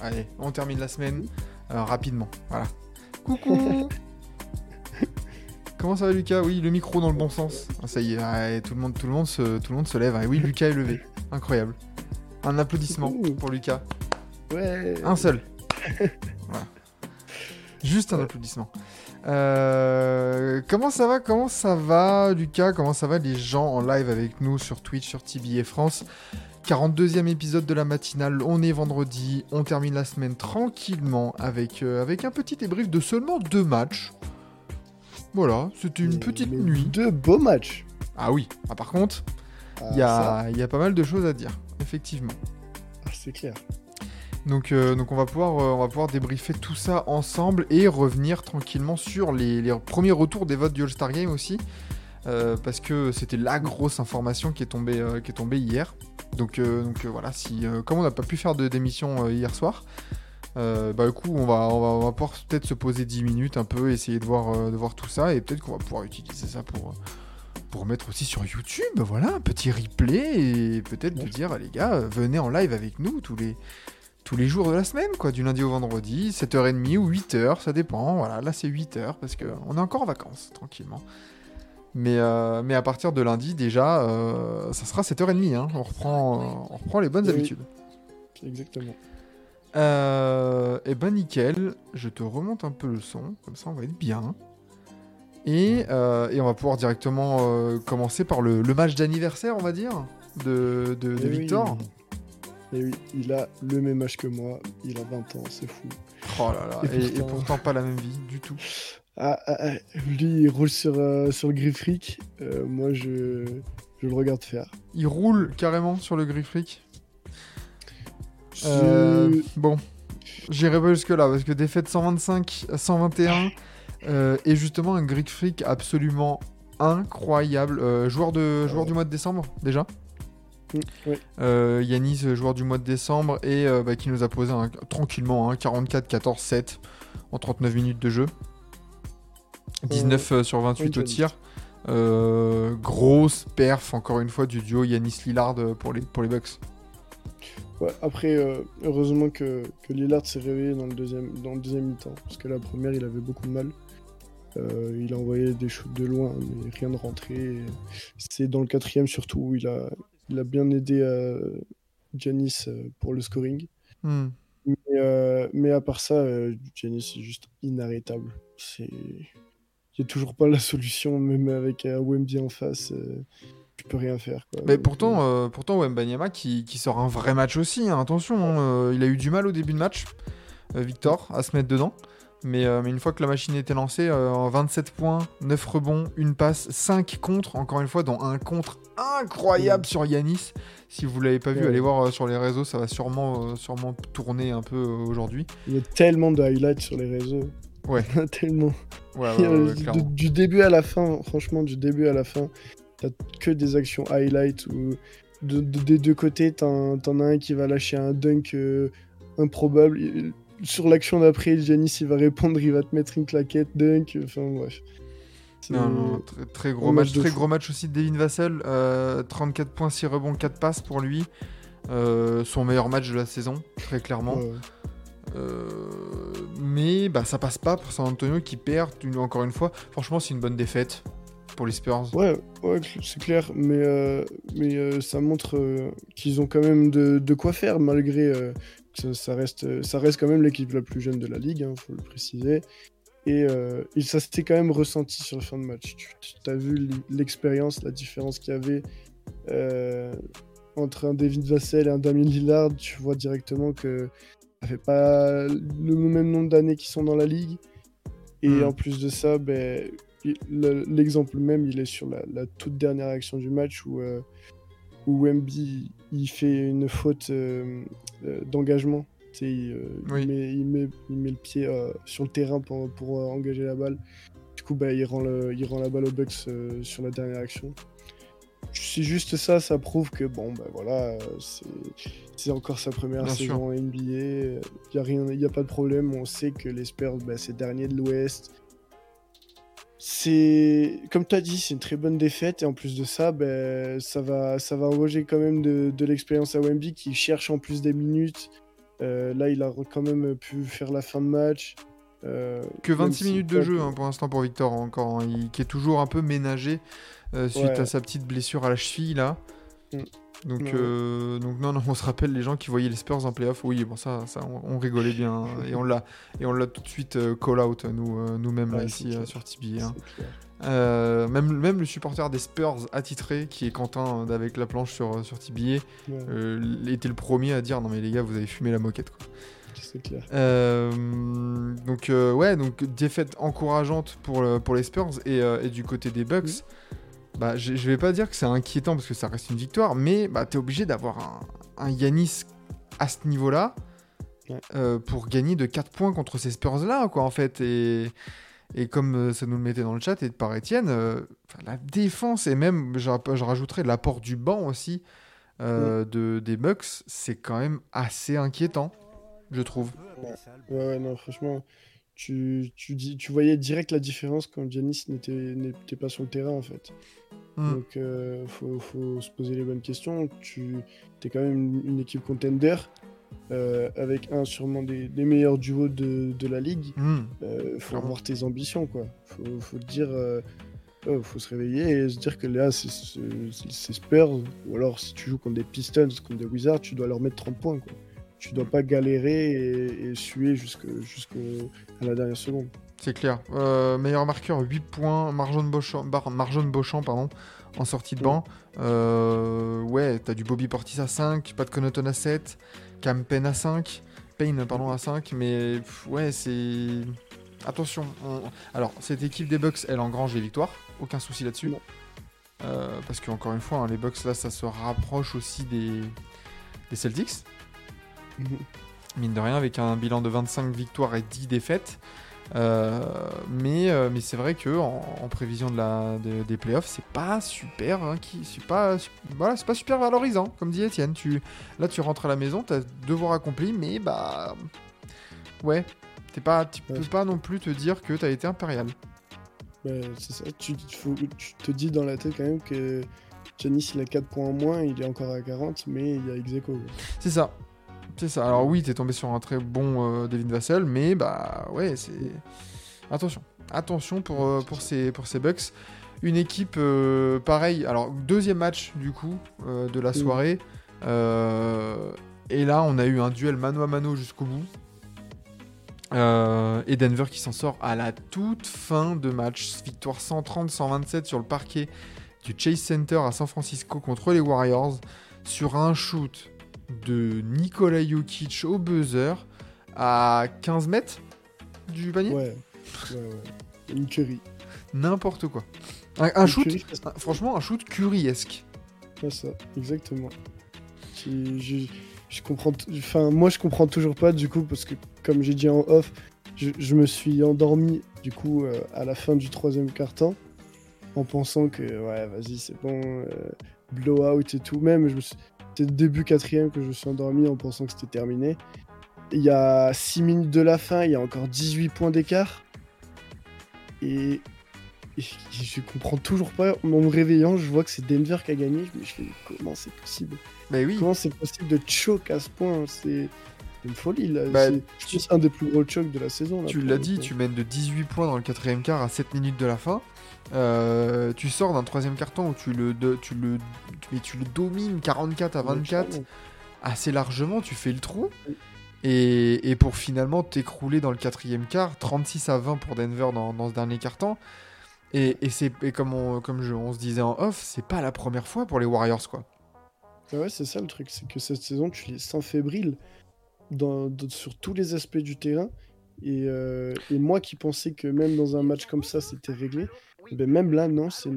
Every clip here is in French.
Allez, on termine la semaine euh, rapidement. Voilà. Coucou Comment ça va Lucas? Oui, le micro dans le bon sens. Ah, ça y est, ouais, tout, le monde, tout, le monde se, tout le monde se lève. Ah, oui, Lucas est levé. Incroyable. Un applaudissement pour Lucas. ouais. Un seul. Voilà. Juste un applaudissement. Euh, comment ça va Comment ça va, Lucas? Comment ça va les gens en live avec nous sur Twitch, sur TBA France? 42e épisode de la matinale, on est vendredi, on termine la semaine tranquillement avec, euh, avec un petit débrief de seulement deux matchs. Voilà, c'était une Mais- petite mais nuit. Deux beaux matchs. Ah oui, ah, par contre, Ah, il y, a, il y a pas mal de choses à dire, effectivement. ah, c'est clair. Donc, euh, donc on, va pouvoir, euh, on va pouvoir débriefer tout ça ensemble et revenir tranquillement sur les, les premiers retours des votes du All-Star Game aussi. Euh, parce que c'était la grosse information qui est tombée, euh, qui est tombée hier. Donc, euh, donc voilà, si, comme on n'a pas pu faire de- d'émission hier soir, bah du coup on va, on va, on va pouvoir peut-être se poser 10 minutes un peu, essayer de voir, de voir tout ça et peut-être qu'on va pouvoir utiliser ça pour, pour mettre aussi sur YouTube. Voilà, un petit replay et peut-être de dire, les gars, venez en live avec nous tous les, tous les jours de la semaine, quoi, du lundi au vendredi, 7h30 ou 8h, ça dépend. Voilà, là c'est 8h parce qu'on est encore en vacances, tranquillement. Mais, euh, mais à partir de lundi, déjà, euh, ça sera 7h30. Hein. On, reprend, euh, on reprend les bonnes Oui. habitudes. Exactement. Et ben nickel, je te remonte un peu le son, comme ça on va être bien. Et, et on va pouvoir directement commencer par le, le match d'anniversaire, on va dire, de, de, de Eh oui. Victor. Et oui, il a le même âge que moi. Il a 20 ans, c'est fou. Oh là là, Et et, et pourtant- pourtant pas la même vie du tout. Ah, ah, ah, lui, il roule sur, euh, sur le Griffric. Euh, moi, je, je le regarde faire. Il roule carrément sur le Griffric. Je- Euh, bon, j'irai pas jusque là parce que défaite 125 à 121 euh, et justement un Freak absolument incroyable. Joueur de joueur Ouais. du mois de décembre déjà. Mm. Euh, Yanis, joueur du mois de décembre et euh, bah, qui nous a posé un- tranquillement un 44-14-7 en 39 minutes de jeu. 19 euh, sur 28 au tir. Euh, grosse perf encore une fois du duo Yanis Lillard euh, pour les, pour les Bucks. Ouais, après, euh, heureusement que, que Lillard s'est réveillé dans le deuxième, dans le deuxième mi-temps. Parce que la première, il avait beaucoup de mal. Euh, il a envoyé des shoots de loin, mais rien de rentré. C'est dans le quatrième surtout où il a, il a bien aidé euh, Giannis euh, pour le scoring. Hmm. Mais, euh, mais à part ça, euh, Giannis est juste inarrêtable. C'est... Il n'y a toujours pas la solution, même avec un Wemby en face. euh, tu peux rien faire. Quoi. Mais pourtant, euh, euh, pourtant Wembanyama qui, qui sort un vrai match aussi, hein, attention, hein, euh, il a eu du mal au début de match, euh, Victor, à se mettre dedans. Mais, euh, mais une fois que la machine était lancée, euh, en 27 points, 9 rebonds, une passe, 5 contre, encore une fois, dont un contre incroyable sur Yanis. Si vous l'avez pas vu, Ouais. allez voir euh, sur les réseaux, ça va sûrement, euh, sûrement tourner un peu euh, aujourd'hui. Il y a tellement de highlights sur les réseaux. Ouais. Tellement. Ouais, ouais, ouais, du, début à la fin, franchement, du début à la fin, t'as que des actions highlights où de- de- des deux côtés, t'en t'en as un qui va lâcher un dunk euh, improbable. Sur l'action d'après, Giannis il va répondre, il va te mettre une claquette, dunk, enfin bref. Non, non, très, très gros match, très fou. gros match aussi de Devin Vassell. euh, 34 points, 6 rebonds, 4 passes pour lui. Euh, son meilleur match de la saison, très clairement. Ouais. Euh, mais bah, ça passe pas pour San Antonio qui perd une- encore une fois. Franchement, c'est une bonne défaite pour les Spurs. Ouais, ouais, c'est clair, mais, euh, mais euh, ça montre qu'ils ont quand même de, de quoi faire, malgré que ça, reste, ça reste quand même l'équipe la plus jeune de la ligue, il faut le préciser. Et, ça s'était quand même ressenti sur la fin de match. Tu as vu l'expérience, la différence qu'il y avait entre un David Vassell et un Damien Lillard. Tu vois directement que ça fait pas le même nombre d'années qu'ils sont dans la ligue. Et Mm. en plus de ça, ben, l'exemple même, il est sur la, la toute dernière action du match où, euh, où Wemby il fait une faute euh, d'engagement. Il, met, il, met, il met le pied euh, sur le terrain pour, pour euh, engager la balle. Du coup, bah, il, rend le, il rend la balle au Bucks euh, sur la dernière action. C'est juste ça, ça prouve que bon, bah voilà, c'est encore sa première Bien saison en NBA. Il n'y a, rien- y a pas de problème. On sait que les Spurs, bah, c'est dernier de l'Ouest. C'est comme tu as dit, c'est une très bonne défaite et en plus de ça, ben, ça va, ça va quand même de, de l'expérience à Wemby qui cherche en plus des minutes. Euh, là, il a quand même pu faire la fin de match. Euh, Que même 26 si minutes de jeu hein, pour l'instant pour Victor encore, hein, il- qui est toujours un peu ménagé euh, suite Ouais. à sa petite blessure à la cheville là. Mm. Donc, Ouais. euh, donc non, non, on se rappelle les gens qui voyaient les Spurs en playoff. Oui, bon ça, ça on, on rigolait bien hein, et on l'a et on l'a tout de suite euh, call out nous nous-mêmes là Ouais, ici sur TBA. hein. Euh, même même le supporter des Spurs attitré qui est Quentin avec la planche sur sur euh, était le premier à dire non mais les gars vous avez fumé la moquette quoi. clair. Euh, donc euh, ouais, donc défaite encourageante pour, le- pour les Spurs et, euh, et du côté des Bucks. Bah, je je vais pas dire que c'est inquiétant parce que ça reste une victoire, mais bah, t'es obligé d'avoir un, un Yanis à ce niveau-là Ouais. euh, pour gagner de 4 points contre ces Spurs-là, quoi, en fait. Et, et comme euh, ça nous le mettait dans le chat et par Étienne, euh, la défense et même, je, je rajouterais l'apport du banc aussi euh, de, des Bucks, c'est quand même assez inquiétant, je trouve. Ouais, ouais, non, franchement, tu, tu, dis, tu voyais direct la différence quand Giannis n'était pas sur le terrain en fait. Mm. Donc, euh, faut, faut se poser les bonnes questions. Tu es quand même une, équipe contender euh, avec un sûrement des, des meilleurs duos de, de la ligue. Mm. Euh, faut Clairement. avoir tes ambitions, quoi. Faut, faut dire, oh, faut se réveiller et se dire que là, c'est Spurs. Ou alors, si tu joues contre des Pistons, contre des Wizards, tu dois leur mettre 30 points, quoi. Tu dois pas galérer et, et suer jusqu'à la dernière seconde. C'est clair. Euh, meilleur marqueur, 8 points. Marjon Beauchamp, Bar- Marjon Beauchamp pardon, en sortie de banc. Euh, ouais, t'as du Bobby Portis à 5, Pat Connaughton à 7, Cam Payne à 5, Payne pardon, à 5. Mais pff, ouais, c'est. Attention. on- Alors, cette équipe des Bucks, elle engrange les victoires. Aucun souci là-dessus. Euh, parce qu'encore une fois, hein, les Bucks, là, ça se rapproche aussi des, des Celtics. mine de rien, avec un bilan de 25 victoires et 10 défaites. Euh, mais euh, mais c'est vrai que en, en prévision de la, de- des playoffs, c'est pas super, hein, qui, c'est pas, su- voilà, c'est pas super valorisant, comme dit Étienne. Tu, là, tu rentres à la maison, t'as devoir accompli, mais bah, ouais, t'es pas, tu Ouais. peux pas non plus te dire que t'as été impérial. Ouais, c'est ça. Tu, faut- tu te dis dans la tête quand même que Giannis, il a 4 points en moins, il est encore à 40, mais il y a ex aequo, quoi. C'est ça. C'est ça. Alors oui, t'es tombé sur un très bon euh, David Vassell, mais bah ouais, c'est attention, attention pour euh, pour ces pour ces Bucks. Une équipe euh, pareil. Alors deuxième match du coup de la Mm. soirée. Et là, on a eu un duel mano à mano jusqu'au bout. Et Denver qui s'en sort à la toute fin de match. Victoire 130-127 sur le parquet du Chase Center à San Francisco contre les Warriors sur un shoot de Nikola Jokic au buzzer à 15 mètres du panier. Ouais, ouais, ouais. Une curry. N'importe quoi. Un, shoot, curry, c'est un- franchement, un shoot Curry-esque. pas ça, exactement. Je, je, je comprends, enfin, moi je comprends toujours pas du coup, parce que comme j'ai dit en off, je, je me suis endormi du coup euh, à la fin du troisième quart-temps en pensant que ouais, vas-y, c'est bon, euh, blowout et tout. Même, suis- c'était début quatrième que je me suis endormi en pensant que c'était terminé. Il y a 6 minutes de la fin, il y a encore 18 points d'écart. Et, et je comprends toujours pas. En me réveillant, je vois que c'est Denver qui a gagné. Je me dis, comment c'est possible? Oui. Comment c'est possible de choke à ce point? C'est une folie là. Bah, je pense un des plus gros chokes de la saison. Là, Tu l'as dit, tu mènes de 18 points dans le quatrième quart à 7 minutes de la fin. Euh, tu sors d'un troisième carton où tu le, de- tu le, mais tu le domines 44 à 24 assez largement, tu fais le trou. Et, et pour finalement t'écrouler dans le quatrième quart, 36 à 20 pour Denver dans, dans ce dernier carton. Et, et c'est comme, on, comme je- on se disait en off, c'est pas la première fois pour les Warriors quoi. Ah ouais, c'est ça le truc, c'est que cette saison, tu les sens fébriles sur tous les aspects du terrain. Et, euh, et moi qui pensais que même dans un match comme ça, c'était réglé, Ben, même là, non, c'est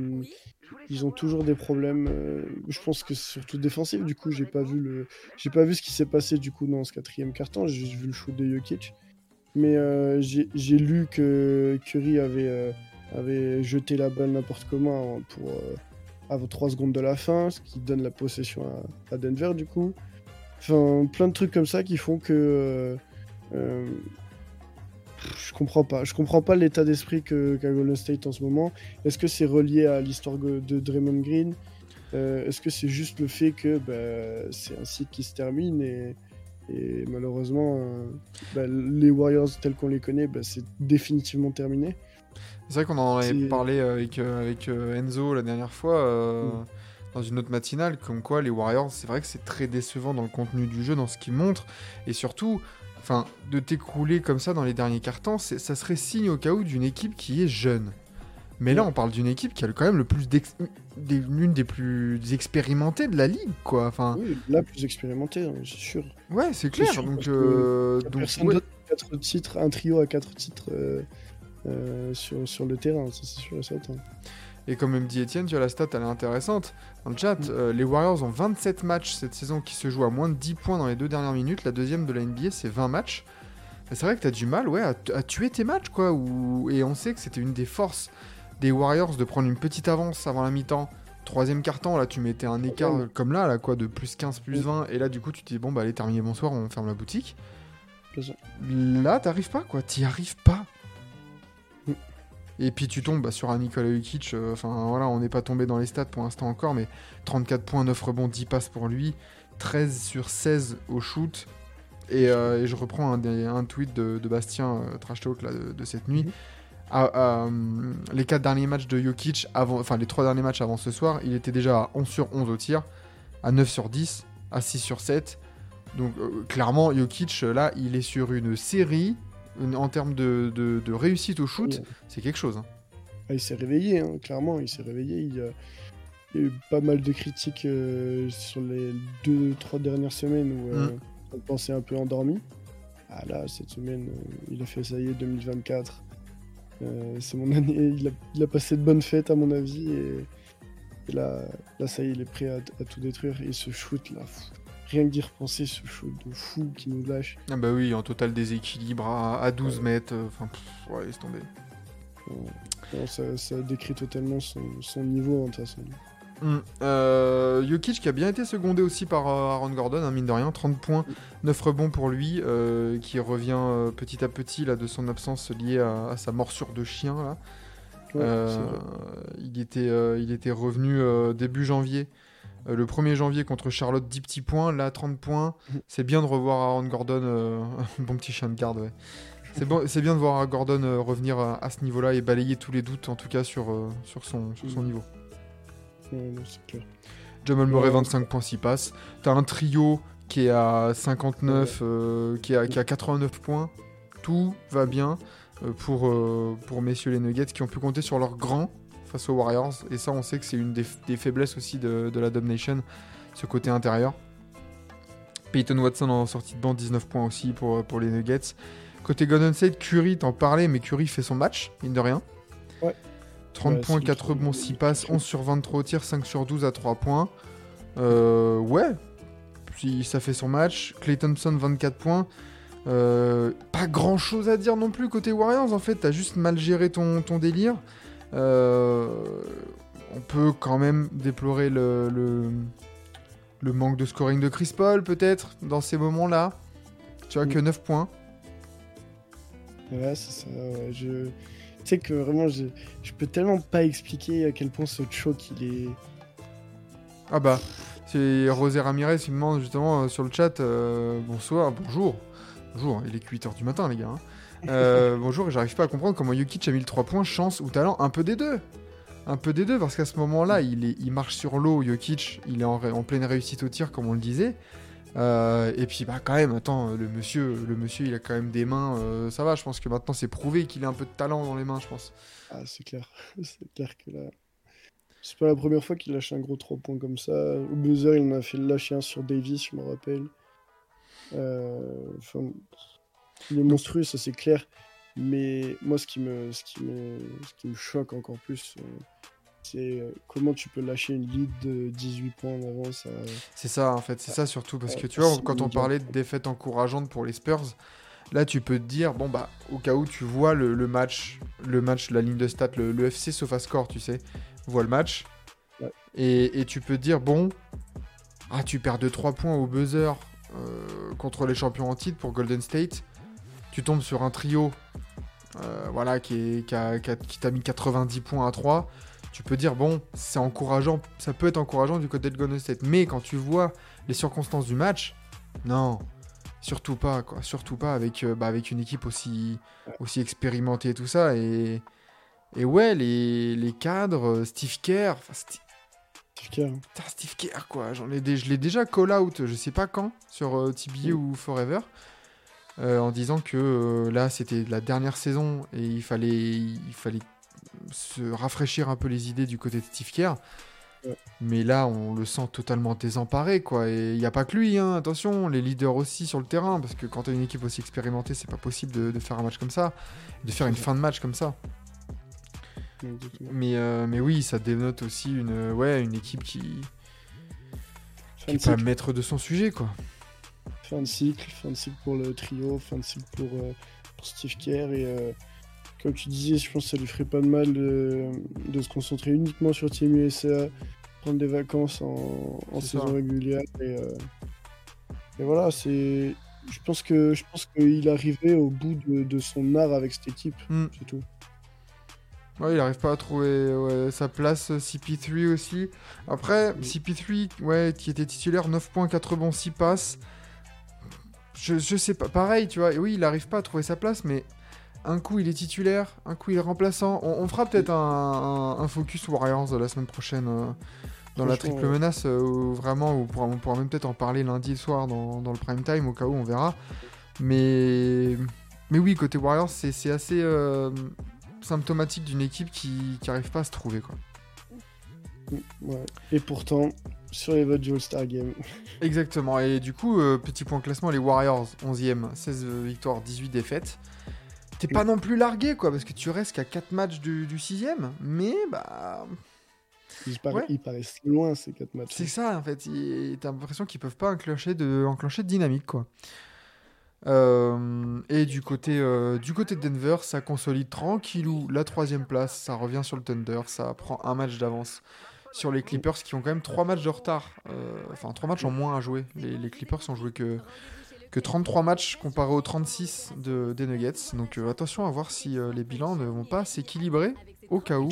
ils ont toujours des problèmes. euh, je pense que c'est surtout défensif. Du coup, j'ai pas vu le, j'ai pas vu ce qui s'est passé du coup dans ce quatrième carton. J'ai vu le shoot de Jokic. Mais euh, j'ai lu que Curry avait, avait jeté la balle n'importe comment pour avant 3 secondes de la fin, ce qui donne la possession à Denver du coup. Enfin, plein de trucs comme ça qui font que euh, euh, je comprends pas. Je comprends pas l'état d'esprit qu'a Golden State en ce moment. Est-ce que c'est relié à l'histoire de Draymond Green? Euh, Est-ce que c'est juste le fait que bah, c'est un cycle qui se termine et, et malheureusement euh, bah, les Warriors tels qu'on les connaît, bah, c'est définitivement terminé? C'est vrai qu'on en avait parlé avec, avec Enzo la dernière fois Mm. Dans une autre matinale, comme quoi les Warriors, c'est vrai que c'est très décevant dans le contenu du jeu, dans ce qu'ils montrent, et surtout, enfin, de t'écrouler comme ça dans les derniers cartons, ça serait signe au cas où d'une équipe qui est jeune. Mais là, on parle d'une équipe qui a quand même le plus l'une des plus expérimentées de la ligue, quoi. Enfin, Oui, la plus expérimentée, hein, c'est sûr. ouais, c'est clair. sûr, donc, euh, donc, personne ouais. quatre titres, un trio à quatre titres euh, euh, sur, sur le terrain, ça c'est sûr et certain. Et comme me dit Étienne, tu vois, la stat, elle est intéressante. Dans le chat, Mm. euh, les Warriors ont 27 matchs cette saison qui se jouent à moins de 10 points dans les deux dernières minutes. La deuxième de la NBA, c'est 20 matchs. C'est vrai que tu as du mal ouais, à, tuer tes matchs. quoi. Et on sait que c'était une des forces des Warriors de prendre une petite avance avant la mi-temps. Troisième carton, là, tu mettais un écart Ouais. comme là, là, quoi, de plus 15, plus Mm. 20. Et là, du coup, tu te dis, bon, bah, allez, terminé, bonsoir, on ferme la boutique. Là, t'arrives pas, quoi. T'y arrives pas. Et puis tu tombes bah, sur un Nikola Jokic. euh, Enfin voilà, on n'est pas tombé dans les stats pour l'instant encore, mais 34 points, 9 rebonds, 10 passes pour lui, 13 sur 16 au shoot. Et, euh, et je reprends un, tweet de, de Bastien euh, Trash Talk là, de, de cette nuit. Mhm. Hum, les 4 derniers matchs de Jokic, avant, enfin les 3 derniers matchs avant ce soir, il était déjà à 11 sur 11 au tir, à 9 sur 10, à 6 sur 7. Donc euh, clairement, Jokic, euh, là, il est sur une série en termes de, de- de réussite au shoot, Ouais. c'est quelque chose. hein. Ah, il s'est réveillé, hein, clairement, il s'est réveillé. Il y, a, il y a eu pas mal de critiques euh, sur les deux, trois dernières semaines où euh, Mm. on pensait un peu endormi. Ah là, cette semaine, euh, il a fait ça y est, 2024. Euh, c'est mon année, il a, il a passé de bonnes fêtes à mon avis et, et là, là, ça y est, il est prêt à, à tout détruire. Et ce shoot là, pff, rien que d'y repenser, ce shoot de fou qui nous lâche. Ah bah oui, en total déséquilibre à, à 12 Ouais. mètres, euh, enfin, ouais, laisse tomber. Ça, ça décrit totalement son, son niveau hein, de toute façon. Euh, Jokic qui a bien été secondé aussi par euh, Aaron Gordon, hein, mine de rien, 30 points, 9 rebonds pour lui, euh, qui revient euh, petit à petit là, de son absence liée à, à sa morsure de chien. Là. Ouais, il, était, il était revenu début janvier. Euh, le 1er janvier contre Charlotte, 10 petits points, là 30 points. C'est bien de revoir Aaron Gordon, euh, bon petit chien de garde, ouais. C'est bon, bien de voir Gordon euh, revenir à, à ce niveau-là et balayer tous les doutes, en tout cas sur, sur, son, sur son Mhm. niveau. C'est clair. Jamal Murray, Ouais. 25 points, 6 passes. T'as un trio qui est à 59, euh, qui, a, qui a 89 points. Tout va bien pour, euh, pour messieurs les Nuggets qui ont pu compter sur leurs grands face aux Warriors. Et ça, on sait que c'est une des, des faiblesses aussi de, de la Domination, ce côté intérieur. Peyton Watson en sortie de banc, 19 points aussi pour, pour les Nuggets. Côté Golden State, Curry, t'en parlais, mais Curry fait son match, mine de rien. Ouais. 30 Ouais, points, c'est 4 trop- rebonds, 6 passes, 11 sur 23 au tir, 5 sur 12 à 3 points. Euh, ouais, puis ça fait son match. Clay Thompson, 24 points. Euh, pas grand chose à dire non plus côté Warriors en fait, t'as juste mal géré ton, ton délire. Euh, on peut quand même déplorer le, le, le manque de scoring de Chris Paul peut-être dans ces moments-là. Tu vois Mm. que 9 points. Ouais, c'est ça. ouais, Je... Tu sais que vraiment, je... je peux tellement pas expliquer à quel point ce choc il est. Ah bah, c'est Rosé Ramirez qui me demande justement euh, sur le chat euh, bonsoir, bonjour. Bonjour, il est 8h du matin les gars. hein. Euh, bonjour, j'arrive pas à comprendre comment Jokic a mis le 3 points, chance ou talent, un peu des deux. Un peu des deux, parce qu'à ce moment-là, il, marche sur l'eau, Jokic, il est en, pleine réussite au tir, comme on le disait. Euh, et puis, bah, quand même, attends, le monsieur, le monsieur, il a quand même des mains, euh, ça va, je pense que maintenant, c'est prouvé qu'il a un peu de talent dans les mains, je pense. Ah, c'est clair. c'est clair que là. C'est pas la première fois qu'il lâche un gros 3 points comme ça. Au buzzer, il en a fait lâcher un sur Davis, je me rappelle. Enfin, il est monstrueux, ça c'est clair. Mais moi, ce qui me, ce qui me, ce qui me choque encore plus, euh, c'est euh, comment tu peux lâcher une lead de 18 points en avance. à- C'est ça, en fait, c'est ça surtout. Parce que tu vois, quand on parlait de défaites encourageantes pour les Spurs, là, tu peux te dire, bon, bah, au cas où tu vois le, le match, le match, la ligne de stats, le, le FC SofaScore, tu sais, voit le match. Ouais. Et, et tu peux te dire, bon, ah, tu perds de 3 points au buzzer euh, contre les champions en titre pour Golden State. Tu tombes sur un trio, euh, voilà, qui t'a mis 90 points à 3 tu peux dire bon, c'est encourageant, ça peut être encourageant du côté de Golden State, mais quand tu vois les circonstances du match, non, surtout pas quoi, surtout pas avec euh, bah, avec une équipe aussi aussi expérimentée et tout ça et et ouais les, les cadres, euh, Steve Kerr, enfin, Sti- Steve Kerr, hein. putain, Steve Kerr quoi, j'en ai dé- je l'ai déjà call out, je sais pas quand sur euh, TBA Mm. ou Forever. Euh, en disant que euh, là c'était la dernière saison et il fallait il fallait se rafraîchir un peu les idées du côté de Steve Kerr. Ouais. Mais là, on le sent totalement désemparé, quoi. Et il n'y a pas que lui, hein, attention, les leaders aussi sur le terrain, parce que quand tu as une équipe aussi expérimentée, c'est pas possible de, de faire un match comme ça, de faire une fin de match comme ça. Mais, euh, mais oui, ça dénote aussi une, ouais, une équipe qui qui est pas maître de son sujet, quoi. Fin de cycle, fin de cycle pour le trio, fin de cycle pour, euh, pour Steve Kerr. Et euh, comme tu disais, je pense que ça lui ferait pas de mal de, de se concentrer uniquement sur Team USA, prendre des vacances en, saison ça. régulière. Et, euh, et voilà, c'est. Je pense que je pense qu'il arrivait au bout de, de son art avec cette équipe, Hmm. c'est tout. Ouais, il arrive pas à trouver ouais, sa place. euh, CP3 aussi. Après, Mm. CP3, ouais, qui était titulaire, 9 points, 4 bons, 6 passes. Je, je sais pas, pareil, tu vois. Et oui, il arrive pas à trouver sa place, mais un coup il est titulaire, un coup il est remplaçant. On, on fera peut-être un, un- un focus Warriors la semaine prochaine euh, dans la triple menace, euh, où vraiment, on pourra, on pourra même peut-être en parler lundi soir dans, dans le prime time, au cas où on verra. Mais, mais oui, côté Warriors, c'est assez euh, symptomatique d'une équipe qui qui arrive pas à se trouver, quoi. Ouais. Et pourtant, sur les votes du All-Star Game, Exactement. Et du coup, euh, petit point classement, les Warriors, 11e, 16 victoires, 18 défaites. T'es pas non plus largué, quoi, parce que tu restes qu'à 4 matchs du, du 6e, mais bah. ils, para- Ouais. ils paraissent loin ces quatre matchs. C'est ça, en fait. T'as l'impression qu'ils peuvent pas enclencher de, enclencher de dynamique, quoi. Euh, et du côté, euh, du côté de Denver, ça consolide tranquillou la troisième place. Ça revient sur le Thunder. Ça prend un match d'avance sur les Clippers qui ont quand même trois matchs de retard. Euh, enfin, trois matchs en moins à jouer. Les, les Clippers ont joué que, que 33 matchs comparé aux 36 de, des Nuggets. Donc euh, attention à voir si euh, les bilans ne vont pas s'équilibrer au cas où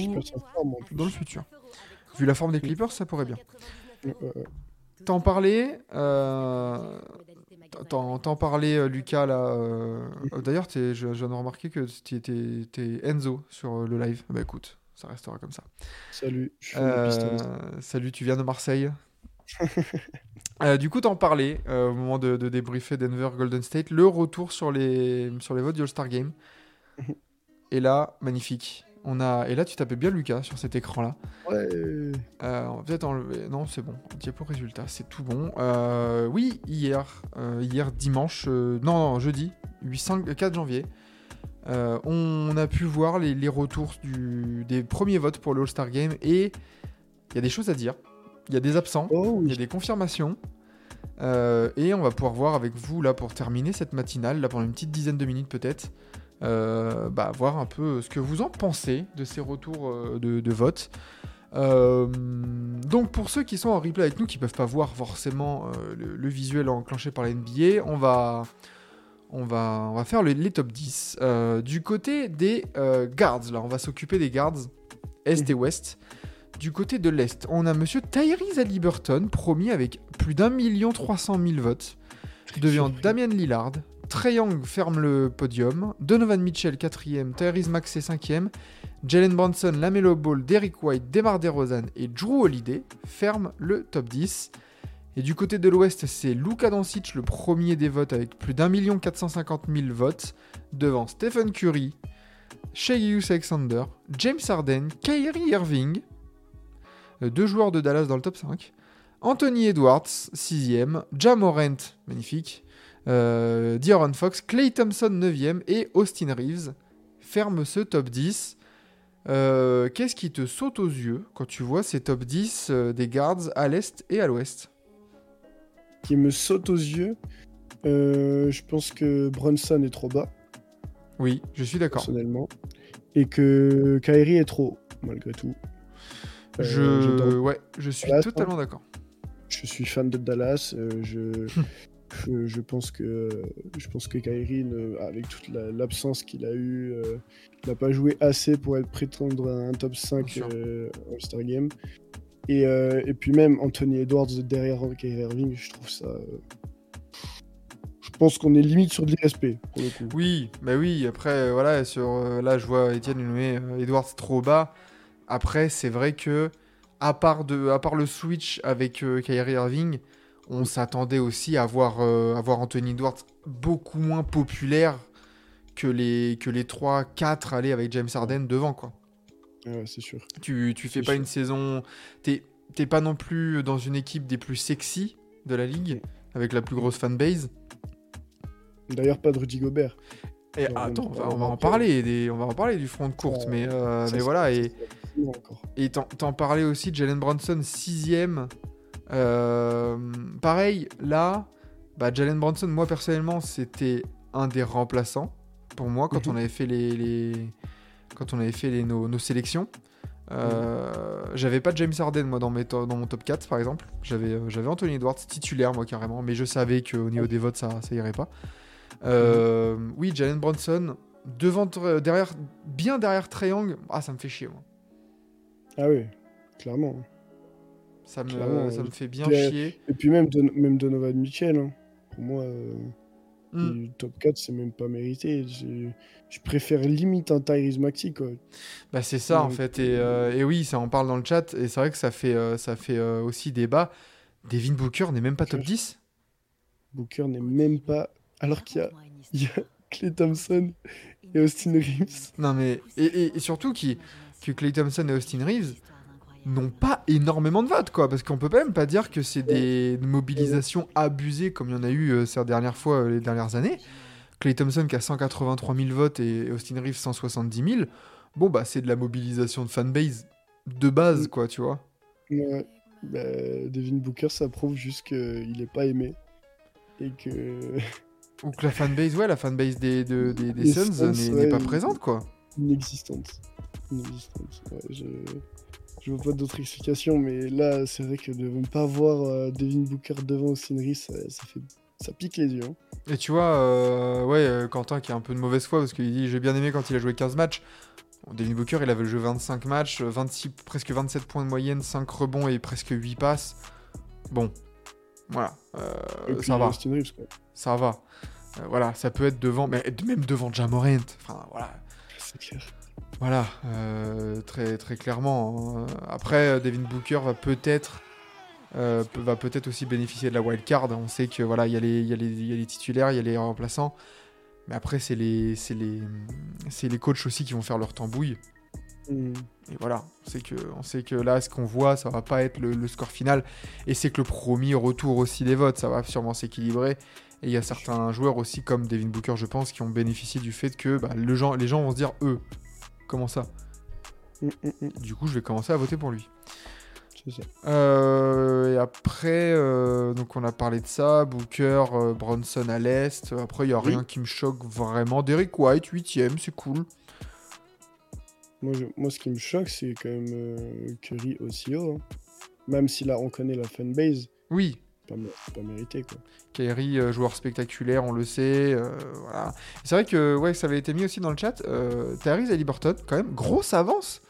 dans le futur. Vu la forme des Clippers, ça pourrait bien. T'en parlais, t'en, parlais, Lucas, là. D'ailleurs, je, je viens de remarquer que t'es Enzo sur le live. Bah écoute, ça restera comme ça. Salut, je suis Euh, salut, tu viens de Marseille? Euh, du coup, t'en parlais euh, au moment de, de débriefer Denver Golden State, le retour sur les, sur les votes du All-Star Game. Et là, magnifique. On a... Et là, tu tapais bien Lucas sur cet écran-là. Ouais, Euh, on va peut-être enlever. Non, c'est bon. Diapo résultat, c'est tout bon. Oui, hier, hier dimanche, non, non, jeudi, 8, 5, 4 janvier, euh, on a pu voir les, les retours du, des premiers votes pour le All-Star Game et il y a des choses à dire. Il y a des absents, oh il y a des confirmations. Euh, et on va pouvoir voir avec vous, là, pour terminer cette matinale, là, pendant une petite dizaine de minutes peut-être, euh, bah, voir un peu ce que vous en pensez de ces retours de, de vote. Euh, donc pour ceux qui sont en replay avec nous, qui peuvent pas voir forcément euh, le, le visuel enclenché par la NBA, on va, on va, on va faire le- les top 10. Euh, du côté des euh, guards, là, on va s'occuper des guards Est et Ouest. Du côté de l'Est, on a monsieur Tyrese Halliburton, promis avec plus d'un million trois cent mille votes. Devient. Damian Lillard. Trey Young ferme le podium. Donovan Mitchell 4ème. Tyrese Maxey 5ème. Jalen Brunson, Lamelo Ball, Derrick White, Demar DeRozan et Drew Holiday ferment le top 10. Et du côté de l'Ouest, c'est Luka Doncic, le premier des votes avec plus d'un million quatre cent cinquante mille votes, devant Stephen Curry, Shea Alexander, James Harden, Kyrie Irving, euh, deux joueurs de Dallas dans le top 5, Anthony Edwards, 6ème, Jamorant, magnifique, euh, Fox, Clay Thompson, 9ème, et Austin Reeves, ferme ce top 10. Euh, Qu'est-ce qui te saute aux yeux quand tu vois ces top 10 euh, des guards à l'est et à l'ouest? Qui me saute aux yeux. euh, je pense que Brunson est trop bas, Oui, je suis d'accord. personnellement. Et que Kyrie est trop haut, malgré tout. Euh, Je... j'adore- Ouais, je suis Dallas, totalement d'accord. je suis fan de Dallas. euh, je, je, je pense que je pense que Kyrie, ne- avec toute la- l'absence qu'il a eue, n'a pas joué assez pour être prétendre à un top 5 Bien sûr. euh, All-Star Game. Et, euh, et puis même Anthony Edwards derrière Kyrie Irving, je trouve ça. euh, Je pense qu'on est limite sur de l'irrespect pour le coup. Oui, bah oui, après, euh, voilà, sur, là, je vois met euh, Edwards trop bas. Après, c'est vrai que, à part, le switch avec Kyrie Irving, on s'attendait aussi à voir, Anthony Edwards beaucoup moins populaire que les, que les 3-4 aller avec James Harden devant, quoi. Ouais, c'est sûr. Tu, tu fais pas sûr. une saison. T'es t'es pas non plus dans une équipe des plus sexy de la ligue, avec la plus grosse fanbase. D'ailleurs, pas de Rudy Gobert. Et attends, on va, on en parler, des, on va en parler du front de courte, Ouais, mais, euh, mais voilà, et t'en t'en parlais aussi, Jalen Brunson, sixième. Euh, pareil, là, bah, Jalen Brunson, moi personnellement, c'était un des remplaçants pour moi quand Mhm. on avait fait les, les- quand on avait fait les, nos, nos sélections. Euh, J'avais pas James Harden moi dans, mes to- dans mon top 4 par exemple. J'avais euh, j'avais Anthony Edwards titulaire moi carrément, mais je savais qu'au niveau des votes ça, ça irait pas. Euh, Oui, Jalen Brunson devant, derrière, bien derrière Triangle. Ah ça me fait chier moi. Ah oui, clairement. Ça me, Clairement, ça me fait bien chier. Et puis même, même Donovan Mitchell, hein. pour moi, euh, Le top 4, c'est même pas mérité. Je, préfère limite un Tyrese Maxi, quoi. Bah c'est ça en fait et, euh, et oui ça en parle dans le chat et c'est vrai que ça fait euh, ça fait euh, aussi débat. Devin Booker n'est même pas top Claire. 10. Booker n'est même pas... Alors qu'il y a, il y a Clay Thompson et Austin Reeves. Non mais et, et- et surtout qui que Clay Thompson et Austin Reeves n'ont pas énormément de votes quoi parce qu'on peut quand même pas dire que c'est des mobilisations abusées comme il y en a eu euh, ces dernières fois euh, les dernières années. Clay Thompson qui a 183 000 votes et Austin Reeves 170 000. Bon bah c'est de la mobilisation de fanbase de base quoi tu vois. Ouais. Bah, Devin Booker, ça prouve juste qu'il est pas aimé. Et que... Ou que la fanbase ouais la fanbase des de- des, des Suns n'est ouais, n'est pas présente quoi. Inexistante. Inexistante. Ouais, je... je vois pas d'autres explications, mais là, c'est vrai que de ne pas voir euh, Devin Booker devant Austin Reeves, ça, ça fait... ça pique les yeux. hein. Et tu vois, euh, ouais, euh, Quentin qui a un peu de mauvaise foi parce qu'il dit j'ai bien aimé quand il a joué 15 matchs. Bon, Devin Booker, il avait joué 25 matchs, euh, 26, presque 27 points de moyenne, 5 rebonds et presque 8 passes. Bon, voilà, euh, puis ça va, Austin Reeves, quoi. ça va. Euh, voilà, ça peut être devant, mais même devant Jamorant. Enfin, voilà, C'est clair. Voilà, euh, très, très clairement. hein. Après, euh, Devin Booker va peut-être euh, va peut-être aussi bénéficier de la wild card. On sait que voilà, il y, a les- il y, y a les titulaires, il y a les remplaçants. Mais après, c'est les, c'est les, c'est les coachs aussi qui vont faire leur tambouille. Hmm. Et voilà, on sait que, on sait que là, ce qu'on voit, ça va pas être le, le score final. Et c'est que le premier retour aussi des votes, ça va sûrement s'équilibrer. Et il y a certains joueurs aussi, comme Devin Booker, je pense, qui ont bénéficié du fait que bah, le gens, les gens vont se dire, eux, comment ça Hmm, hmm, hmm. Du coup, je vais commencer à voter pour lui. Euh, et après, euh, donc on a parlé de ça, Booker, euh, Bronson à l'Est. Après, il n'y a Oui. rien qui me choque vraiment. Derek White, 8ème, c'est cool. Moi, je- Moi, ce qui me choque, c'est quand même Curry aussi haut. hein. Même si là, on connaît la fanbase, Oui, pas, mérité, quoi. Kyrie, euh, joueur spectaculaire, on le sait. euh, voilà. C'est vrai que ouais, ça avait été mis aussi dans le chat. Euh, Haliburton, quand même, grosse avance.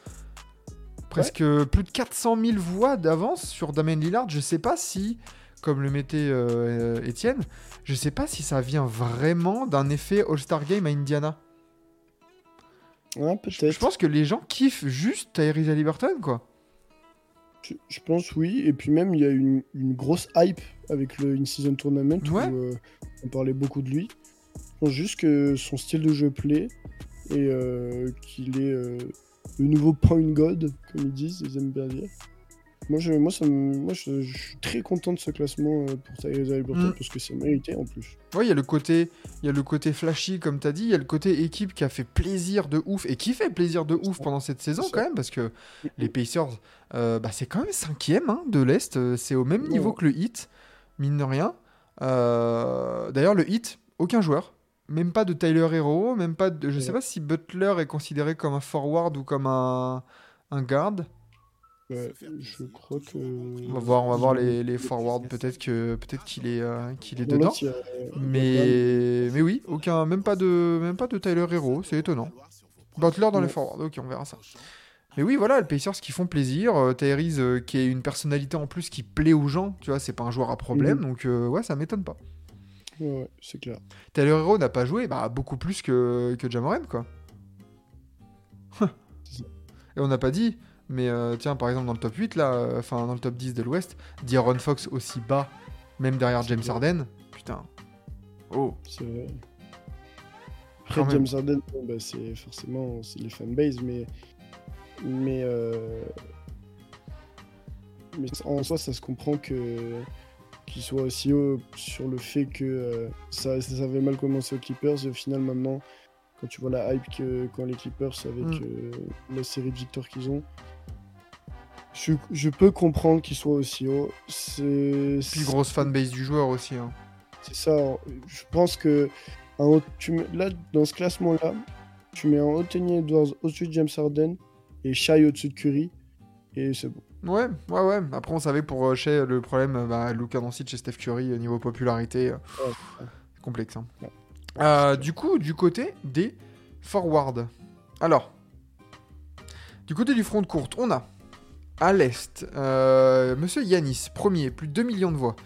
Presque plus de 400 000 voix d'avance sur Damien Lillard. Je sais pas si, comme le mettait euh, Étienne, je sais pas si ça vient vraiment d'un effet All-Star Game à Indiana. Je, peut-être. je pense que les gens kiffent juste Tyrese Haliburton, quoi. Je, je pense oui, et puis même il y a une, une grosse hype avec le In-Season Tournament Ouais. où euh, on parlait beaucoup de lui. Je pense juste que son style de jeu plaît et euh, qu'il est euh, le nouveau point god, comme ils disent, ils aiment bien dire. Moi, je, moi, ça me- moi je, je suis très content de ce classement euh, pour Tyrese Haliburton Mm. parce que c'est mérité en plus. Ouais, il y a le côté, il y a le côté flashy comme t'as dit, il y a le côté équipe qui a fait plaisir de ouf et qui fait plaisir de ouf pendant cette saison quand même parce que les Pacers, euh, bah, c'est quand même cinquième hein, de l'est, euh, c'est au même niveau Ouais. que le Heat, mine de rien. Euh, D'ailleurs, le Heat, aucun joueur, même pas de Tyler Hero, même pas de, je sais Ouais. pas si Butler est considéré comme un forward ou comme un un guard. Ouais, je crois que. On va voir, on va voir les, les forwards. Peut-être que peut-être qu'il est euh, qu'il est Dans dedans. a, euh. Mais, mais oui, aucun, même pas de, même pas de Tyler Hero, c'est étonnant. Butler dans les forwards, ok, on verra ça. Mais oui, voilà, les Pacers qui font plaisir. Euh, Tyrese euh, qui est une personnalité en plus qui plaît aux gens, tu vois, c'est pas un joueur à problème, Mhm. donc euh, ouais, ça m'étonne pas. Ouais, ouais, c'est clair. Tyler Hero n'a pas joué, bah beaucoup plus que, que Jamoran, quoi. Et on n'a pas dit, mais euh, tiens, par exemple, dans le top 8, là, euh, enfin, dans le top 10 de l'Ouest, D'Aaron Fox aussi bas, même derrière James Harden, putain. Oh, C'est vrai. Après. James Harden, bah, c'est forcément c'est les fanbases, mais. Mais. euh, Mais en soi, ça se comprend que qu'il soit aussi haut sur le fait que euh, ça, ça avait mal commencé aux Clippers et au final maintenant quand tu vois la hype que quand les Clippers avec Mm. euh, la série de victoires qu'ils ont je, je peux comprendre qu'il soit aussi haut c'est puis grosse fanbase du joueur aussi. hein. c'est ça. Je pense que un haut- tu mets- là, dans ce classement-là, tu mets un Anthony Edwards au-dessus de James Harden et Shai au-dessus de Curry. Et c'est bon. Ouais, ouais, ouais. Après, on savait pour euh, Shea, le problème, euh, bah, Luka Doncic chez Steph Curry, au niveau popularité, euh, Ouais, complexe. hein. Ouais. Euh, du coup, du côté des forwards. Alors, du côté du front de courte, on a à l'est euh, Monsieur Yanis, premier, plus de 2 millions de voix,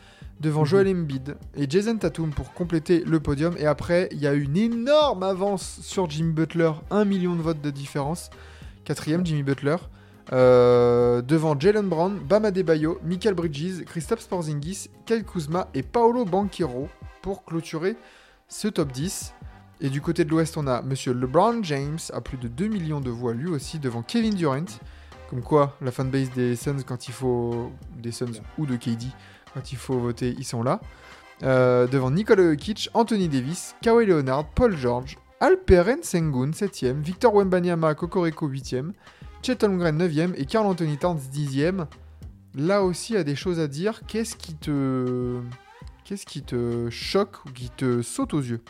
devant Mhm. Joel Embiid et Jason Tatum pour compléter le podium. Et après, il y a une énorme avance sur Jimmy Butler, 1 million de votes de différence. Quatrième, Jimmy Butler. Euh, devant Jalen Brown, Bam Adebayo, Michael Bridges, Christophe Porzingis, Kyle Kuzma et Paolo Banquero pour clôturer ce top 10. Et du côté de l'Ouest, on a Monsieur LeBron James à plus de 2 millions de voix lui aussi devant Kevin Durant. Comme quoi, la fanbase des Suns quand il faut des Suns ou de KD quand il faut voter, ils sont là. Euh, devant Nikola Jokic, Anthony Davis, Kawhi Leonard, Paul George, Alperen Sengun 7ème, Victor Wembanyama Kokoreko 8ème, Chet Holmgren 9ème et Carl Anthony Towns 10ème. Là aussi, il y a des choses à dire. Qu'est-ce qui te qu'est-ce qui te choque ou qui te saute aux yeux?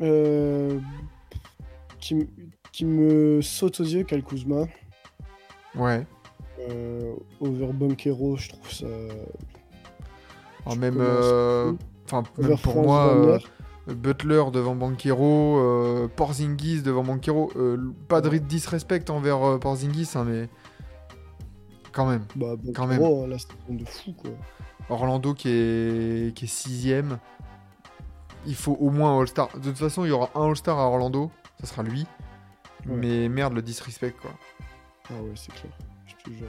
Euh, qui, m- qui me saute aux yeux, Kyle Kuzma. Ouais. Euh, over Banquero, je trouve ça. Alors Je même, euh, enfin même pour moi, euh. Butler devant Banquero, euh, Porzingis devant Banquero. euh, pas de disrespect envers euh, Porzingis, hein, mais quand même. Bah, quand Banquero, là, c'est un truc de fou, quoi. Orlando qui est, qui est sixième. Il faut au moins un All-Star. De toute façon, il y aura un All-Star à Orlando. Ça sera lui. Ouais. Mais merde, le disrespect, quoi. Ah ouais, c'est clair. Je te jure.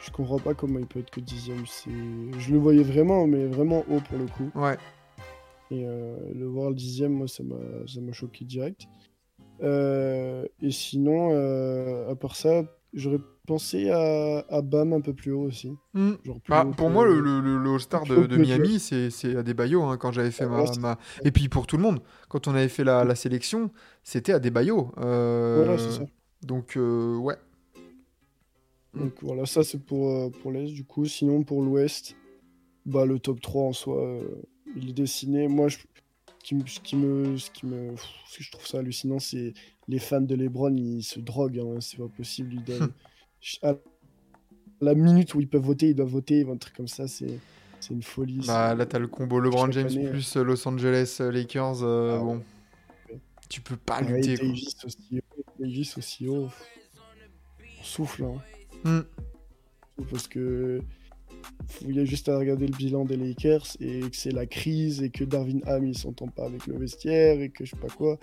Je comprends pas comment il peut être que dixième. C'est... Je le voyais vraiment, mais vraiment haut pour le coup. Ouais. Et euh, le voir le dixième, moi, ça m'a, ça m'a choqué direct. Euh, et sinon, euh, à part ça, j'aurais pensé à, à Bam un peu plus haut aussi. Hmm. Genre plus Bah, haut pour moi, le, le, le- All-Star de, Miami, c'est, c'est Adebayo. Hein, quand j'avais fait ma, Et puis pour tout le monde, quand on avait fait la, la sélection, c'était Adebayo. Euh, Voilà, c'est ça. Donc, euh, ouais. Donc voilà, ça c'est pour, euh, pour l'Est du coup. Sinon pour l'Ouest, bah, le top 3 en soi, euh, il est dessiné. Moi, je... ce qui me, ce qui me, ce qui me, pff, ce que je trouve ça hallucinant, c'est les fans de LeBron, ils se droguent, hein, c'est pas possible. Ils donnent... à la minute où ils peuvent voter, ils doivent voter, un truc comme ça, c'est, c'est une folie. Bah, là, t'as le combo LeBron James année, plus Los Angeles Lakers. euh, Ah ouais. bon, tu peux pas Ouais, lutter. Davis aussi Davis aussi haut. On souffle, hein. Hmm. parce que il y a juste à regarder le bilan des Lakers et que c'est la crise et que Darvin Ham il s'entend pas avec le vestiaire et que je sais pas quoi.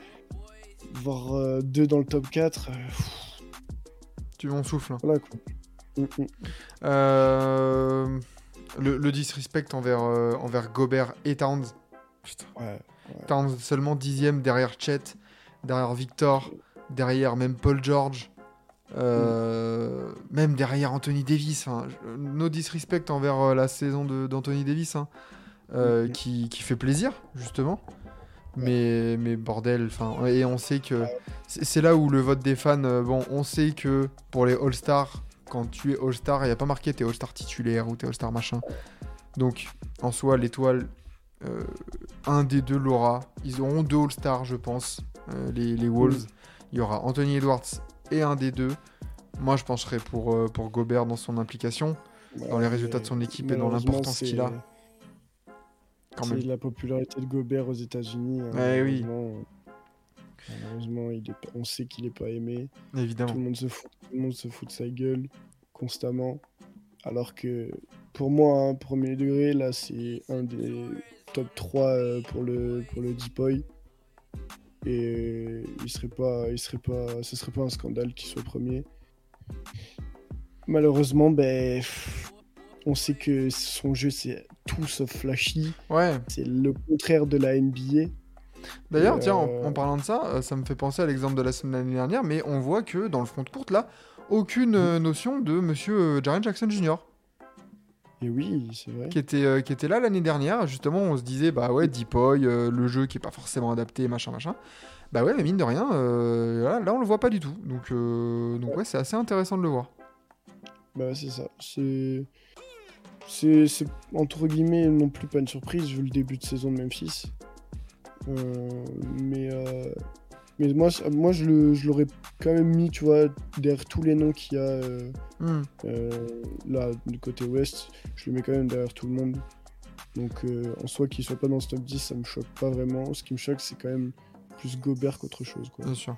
Voir euh, deux dans le top 4, euh, Tu on souffle. hein. voilà quoi. Mm, mm. Euh, le, le disrespect envers, envers Gobert et Towns. Putain. Ouais. Towns seulement dixième derrière Chet, derrière Victor, derrière même Paul George. Euh, Même derrière Anthony Davis, hein, no disrespect envers euh, la saison d'Anthony Davis, hein, euh, qui, qui fait plaisir, justement. Mais, mais bordel, enfin, et on sait que c'est là où le vote des fans, bon, on sait que pour les All-Stars, quand tu es All-Star, il n'y a pas marqué t'es All-Star titulaire ou t'es All-Star machin. Donc, en soi, l'étoile, euh, un des deux l'aura. Ils auront deux All-Stars, je pense, euh, les, les Wolves. Il y aura Anthony Edwards et un des deux. Moi, je pencherais pour, euh, pour Gobert dans son implication, dans les résultats de son équipe et dans l'importance qu'il a. c'est- la popularité de Gobert aux États-Unis. hein, Ouais, oui. malheureusement, euh, il est on sait qu'il est pas aimé. Tout Évidemment. le monde se fout, tout le monde se fout de sa gueule constamment. Alors que pour moi, un premier degré, là, c'est un des top 3 euh, pour le pour le Deep Boy. Et il serait pas, il serait pas, ce serait pas un scandale qu'il soit premier. Malheureusement, ben, on sait que son jeu c'est tout sauf flashy. Ouais. C'est le contraire de la NBA. D'ailleurs, tiens, en, euh, en parlant de ça, euh, ça me fait penser à l'exemple de la semaine dernière, mais on voit que dans le front de courte, là, aucune euh, notion de monsieur Jaren Jackson Jr. Et oui, c'est vrai. qui était, euh, qui était là l'année dernière. Justement, on se disait, bah ouais, Deepoy, euh, le jeu qui est pas forcément adapté, machin, machin. Bah ouais, mais mine de rien, euh, là, là, on le voit pas du tout. Donc, donc ouais, c'est assez intéressant de le voir. Bah ouais, c'est ça. C'est. C'est c'est, entre guillemets non plus pas une surprise vu le début de saison de Memphis. Mais euh, mais moi, moi je le- je l'aurais quand même mis, tu vois, derrière tous les noms qu'il y a euh, Hmm. euh, là du côté ouest. Je le mets quand même derrière tout le monde. Donc euh, en soi qu'il soit pas dans ce top 10, ça me choque pas vraiment. Ce qui me choque, c'est quand même plus Gobert qu'autre chose. Quoi. Bien sûr.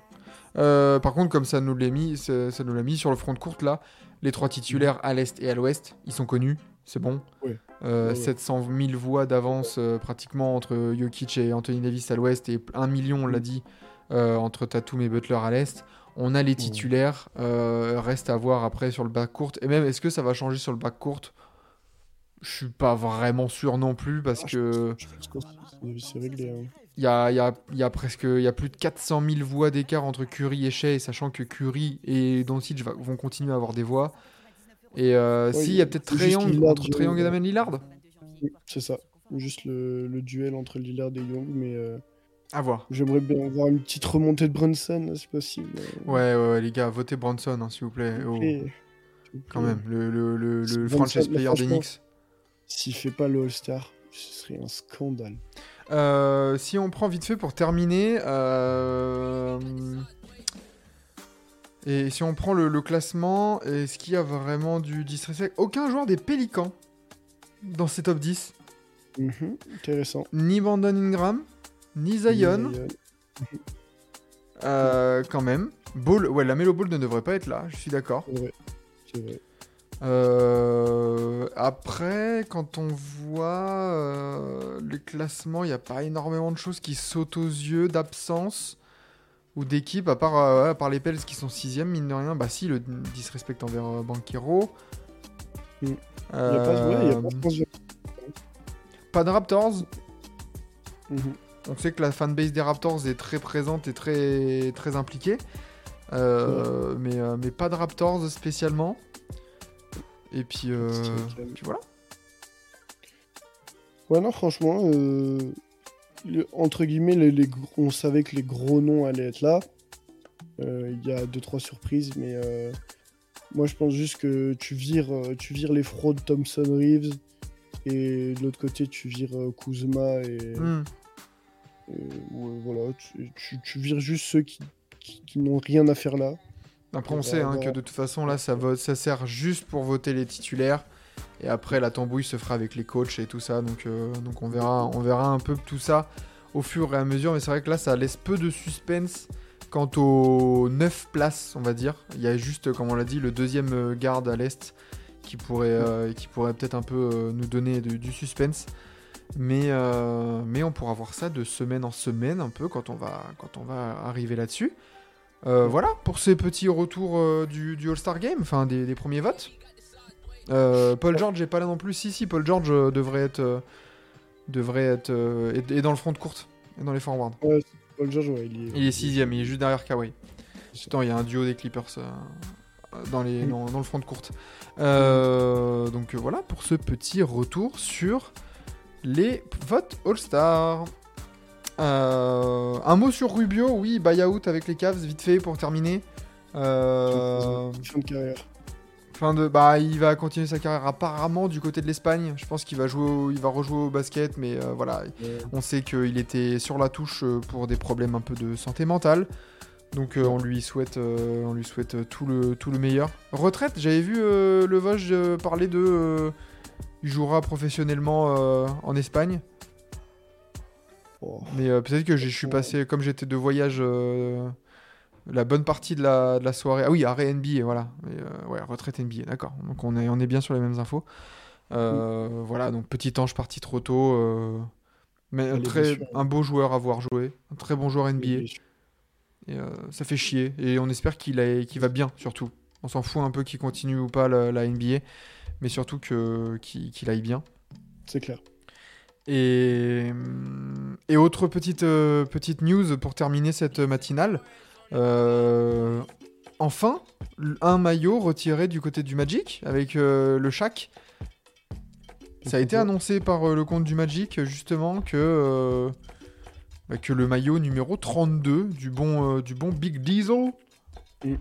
Par contre, comme ça nous l'a mis, ça ça nous l'a mis sur le front de courte là, les trois titulaires à l'est et à l'ouest, ils sont connus, c'est bon. Ouais. Euh, Ouais, ouais. 700 000 voix d'avance euh, pratiquement entre Jokic et Anthony Davis à l'ouest et 1 million, on l'a Mm. dit, entre Tatum et Butler à l'est. On a les titulaires, euh, reste à voir après sur le back court. Et même, est-ce que ça va changer sur le back court? Je suis pas vraiment sûr non plus parce Ah, que hein. il y a, y a- y a presque il y a plus de 400 000 voix d'écart entre Curry et Shea, sachant que Curry et Doncic vont continuer à avoir des voix. Et euh, Ouais, si, il y a peut-être Lillard, entre Young et. Damien Lillard C'est ça. Juste le, le duel entre Lillard et Young, mais euh, À voir. j'aimerais bien voir une petite remontée de Brunson, si possible. Ouais, ouais, ouais, les gars, votez Bronson, hein, s'il vous plaît. Oh, quand même, le, le, le, le franchise player d'Enix. S'il fait pas le All-Star, ce serait un scandale. Euh, si on prend vite fait pour terminer, euh, et si on prend le, le classement, est-ce qu'il y a vraiment du disrespect? Aucun joueur des Pélicans dans ces top 10, Mhm, Intéressant. ni Brandon Ingram, ni Zion, Zion. euh, quand même. Ball, ouais, la Melo Ball ne devrait pas être là, je suis d'accord. Euh, après, quand on voit euh, les classements, il n'y a pas énormément de choses qui sautent aux yeux d'absence ou d'équipe, à part, euh, à part les Pels qui sont sixième, mine de rien. Bah si, le disrespect envers Banquero. Mm. Il y a pas, ouais, il y a pas France- pas de Raptors. Mhm. On sait que la fanbase des Raptors est très présente et très, très impliquée. Euh, mais, euh, mais pas de Raptors spécialement. Et puis, euh, puis voilà. Ouais, non, franchement, euh, entre guillemets, les, les gros- on savait que les gros noms allaient être là. Il y a deux trois surprises, mais moi je pense juste que tu vires, tu vires les fraudes Thompson Reeves et de l'autre côté tu vires Kuzma et, Hmm. Voilà, tu, tu- tu vires juste ceux qui, qui, qui n'ont rien à faire là. Après, on On sait hein, que de toute façon, là, ça, vote, ça sert juste pour voter les titulaires. Et après, la tambouille se fera avec les coachs et tout ça. Donc, euh, donc on, verra, on verra un peu tout ça au fur et à mesure. Mais c'est vrai que là, ça laisse peu de suspense quant aux 9 places, on va dire. Il y a juste, comme on l'a dit, le deuxième euh, garde à l'Est qui pourrait, euh, qui pourrait peut-être un peu euh, nous donner du suspense. Mais, euh, mais on pourra voir ça de semaine en semaine un peu quand on va, quand on va arriver là-dessus. Euh, voilà pour ces petits retours euh, du, du All-Star Game, enfin des, des premiers votes. Paul George est pas là non plus. Si, si, Paul George devrait être, devrait être est dans le front de courte, et dans les forwards. Paul George, ouais, il est, Il est sixième, il est juste derrière Kawhi. Attends, il y a un duo des Clippers dans, les, dans, dans le front de courte. Euh, donc euh, voilà pour ce petit retour sur les votes All-Star. Euh, un mot sur Rubio, oui, buyout avec les Cavs, vite fait pour terminer. Euh, Fin de carrière. fin de, bah, il va continuer sa carrière apparemment du côté de l'Espagne. Je pense qu'il va jouer, au- il va rejouer au basket, mais euh, voilà, on sait qu'il était sur la touche pour des problèmes un peu de santé mentale. Donc euh, on lui souhaite, on lui souhaite tout le, tout le meilleur. Retraite, j'avais vu euh, le Vosges euh, parler de... il jouera professionnellement euh, en Espagne. oh. Mais euh, peut-être que je suis passé, comme j'étais de voyage euh, la bonne partie de la, de la soirée. Ah oui, arrêt NBA, voilà. Euh, ouais, retraite NBA, d'accord. Donc on est, on est bien sur les mêmes infos. Voilà, donc petit ange parti trop tôt. mais un, très, beau joueur à voir jouer. Un très bon joueur NBA. Et, ça fait chier. Et on espère qu'il va bien, surtout. On s'en fout un peu qu'il continue ou pas la, la NBA. Mais surtout que- qu'il qu'il aille bien. C'est clair. Et, et autre petite, euh, petite news pour terminer cette matinale. Euh, enfin, un maillot retiré du côté du Magic avec euh, le Shaq. Ça a été annoncé par le compte du Magic justement que, bah, que le maillot numéro 32 du bon, du bon Big Diesel Mm.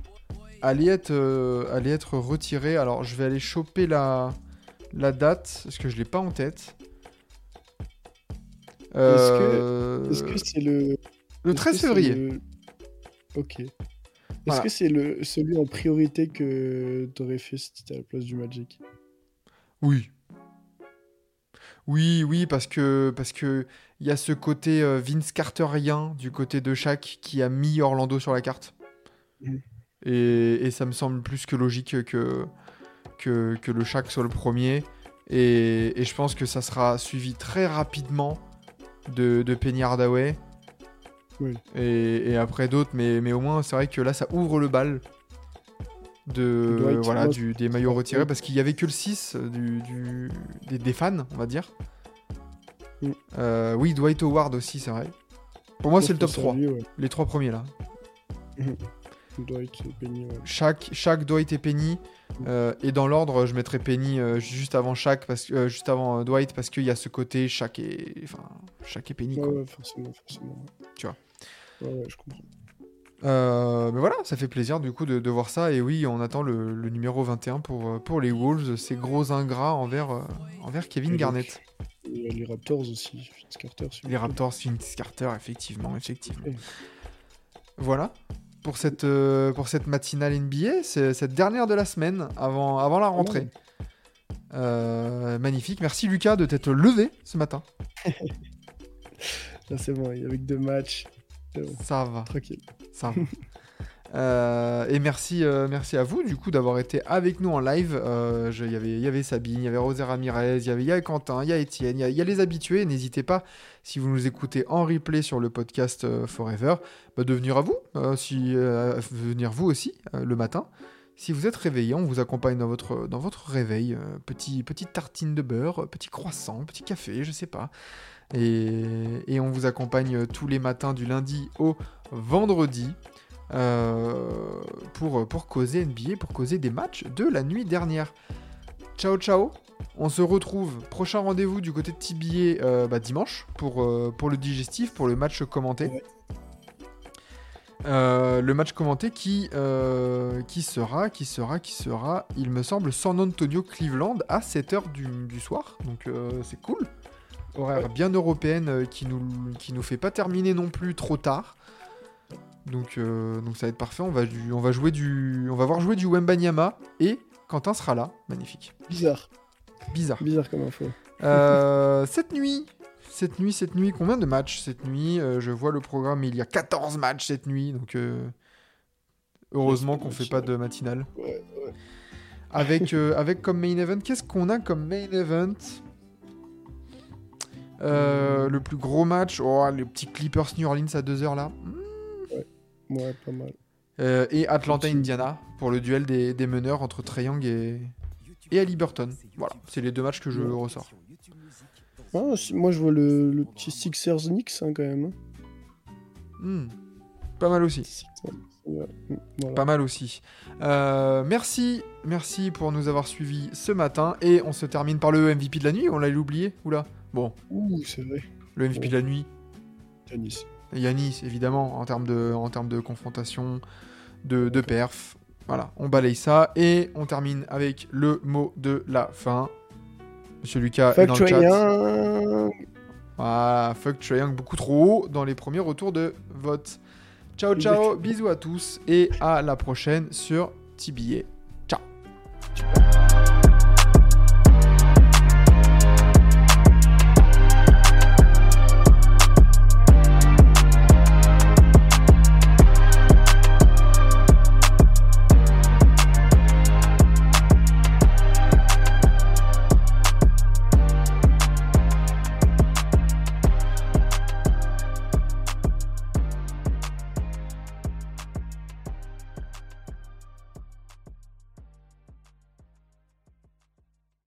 Allait, être, euh, allait être retiré. Alors je vais aller choper la, la date parce que je l'ai pas en tête. Euh, Est-ce que c'est le. le est-ce 13 que c'est février. le- Ok. Est-ce Voilà. que c'est le celui en priorité que t'aurais fait si t'étais à la place du Magic? Oui. Oui, oui, parce que parce que il y a ce côté euh, Vince Carterien du côté de Shaq qui a mis Orlando sur la carte. Mhm. Et, et ça me semble plus que logique que que, que le Shaq soit le premier. Et, et je pense que ça sera suivi très rapidement de, de Penny Hardaway. Oui. Et, et après d'autres, mais, mais au moins c'est vrai que là ça ouvre le bal de voilà du, des maillots retirés parce qu'il y avait que le 6 du, du- des, des fans on va dire Mm. Euh, oui Dwight Howard aussi c'est vrai pour moi c'est le top Je pense 3 à lui, ouais. les trois premiers là Dwight, Penny, ouais. chaque chaque Dwight et Penny euh, et dans l'ordre je mettrais Penny euh, juste avant chaque parce que euh, juste avant euh, Dwight parce qu'il y a ce côté chaque et enfin chaque et Penny Ouais, quoi. ouais, forcément, forcément. Tu vois. Ouais, je comprends. Euh, mais voilà, ça fait plaisir du coup de, de voir ça. Et oui, on attend le, le numéro 21 pour, euh, pour les Wolves, ces gros ingrats envers, envers Kevin Et Garnett. Et les Raptors aussi, Vince Carter. Les. Raptors, Vince Carter, effectivement, effectivement. Voilà pour cette, euh, pour cette matinale NBA, c'est cette dernière de la semaine avant, avant la rentrée. Euh, magnifique, merci Lucas de t'être levé ce matin. Là, c'est bon, avec deux matchs. Bon, Ça va. tranquille. Ça va. Euh, et merci, euh, merci à vous du coup d'avoir été avec nous en live. Euh, je- Il y avait- il y avait Sabine, il y avait Rosé Ramirez, il y avait Quentin, il y a Étienne, il y y, a les habitués. N'hésitez pas, si vous nous écoutez en replay sur le podcast euh, Forever, bah, de venir à vous, euh, si, euh, venir vous aussi le matin. Si vous êtes réveillé, on vous accompagne dans votre, dans votre réveil. petit, petite tartine de beurre, petit croissant, petit café, je sais pas. Et, on vous accompagne tous les matins du lundi au vendredi pour, pour causer NBA, pour causer des matchs de la nuit dernière. Ciao ciao on se retrouve, prochain rendez-vous du côté de TBA euh, bah, dimanche pour, euh, pour le digestif, pour le match commenté. Ouais. Euh, le match commenté qui, qui sera, qui sera, qui sera, il me semble, San Antonio Cleveland à 7h du, du soir. Donc c'est cool. Horaire bien européenne qui nous, qui nous fait pas terminer non plus trop tard. Donc, donc ça va être parfait. On va, du- on va jouer du, on va voir jouer du Wembanyama et Quentin sera là. Magnifique. Bizarre. Bizarre. Bizarre comme info. Euh, cette nuit, cette nuit, cette nuit, combien de matchs cette nuit Euh, Je vois le programme, il y a 14 matchs cette nuit, donc euh, heureusement qu'on fait pas de matinale. Ouais, ouais. Avec, euh, avec comme main event, qu'est-ce qu'on a comme main event? Euh, Le plus gros match, oh, le petit Clippers New Orleans à 2h là. Ouais, pas mal. Euh, et Atlanta Continue. Indiana pour le duel des, des meneurs entre Trae Young et, et Ali Burton. Voilà, c'est les deux matchs que je Ouais. ressors. Ah, si- moi, je vois le, le petit Sixers Knicks hein, quand même. hein. Hmm. Pas mal aussi. Sixers. Ouais, voilà. Pas mal aussi. Euh, merci, merci pour nous avoir suivis ce matin. Et on se termine par le MVP de la nuit. On l'a oublié Oula. Bon, Ouh, c'est vrai. le MVP de la nuit. Yanis. Yanis, évidemment, en termes de, en termes de confrontation, de, de perf. Voilà, on balaye ça. Et on termine avec le mot de la fin. Monsieur Lucas est Fuck dans le chat. Voilà, fuck beaucoup trop haut dans les premiers retours de vote. Ciao ciao, bisous à tous et à la prochaine sur TBA.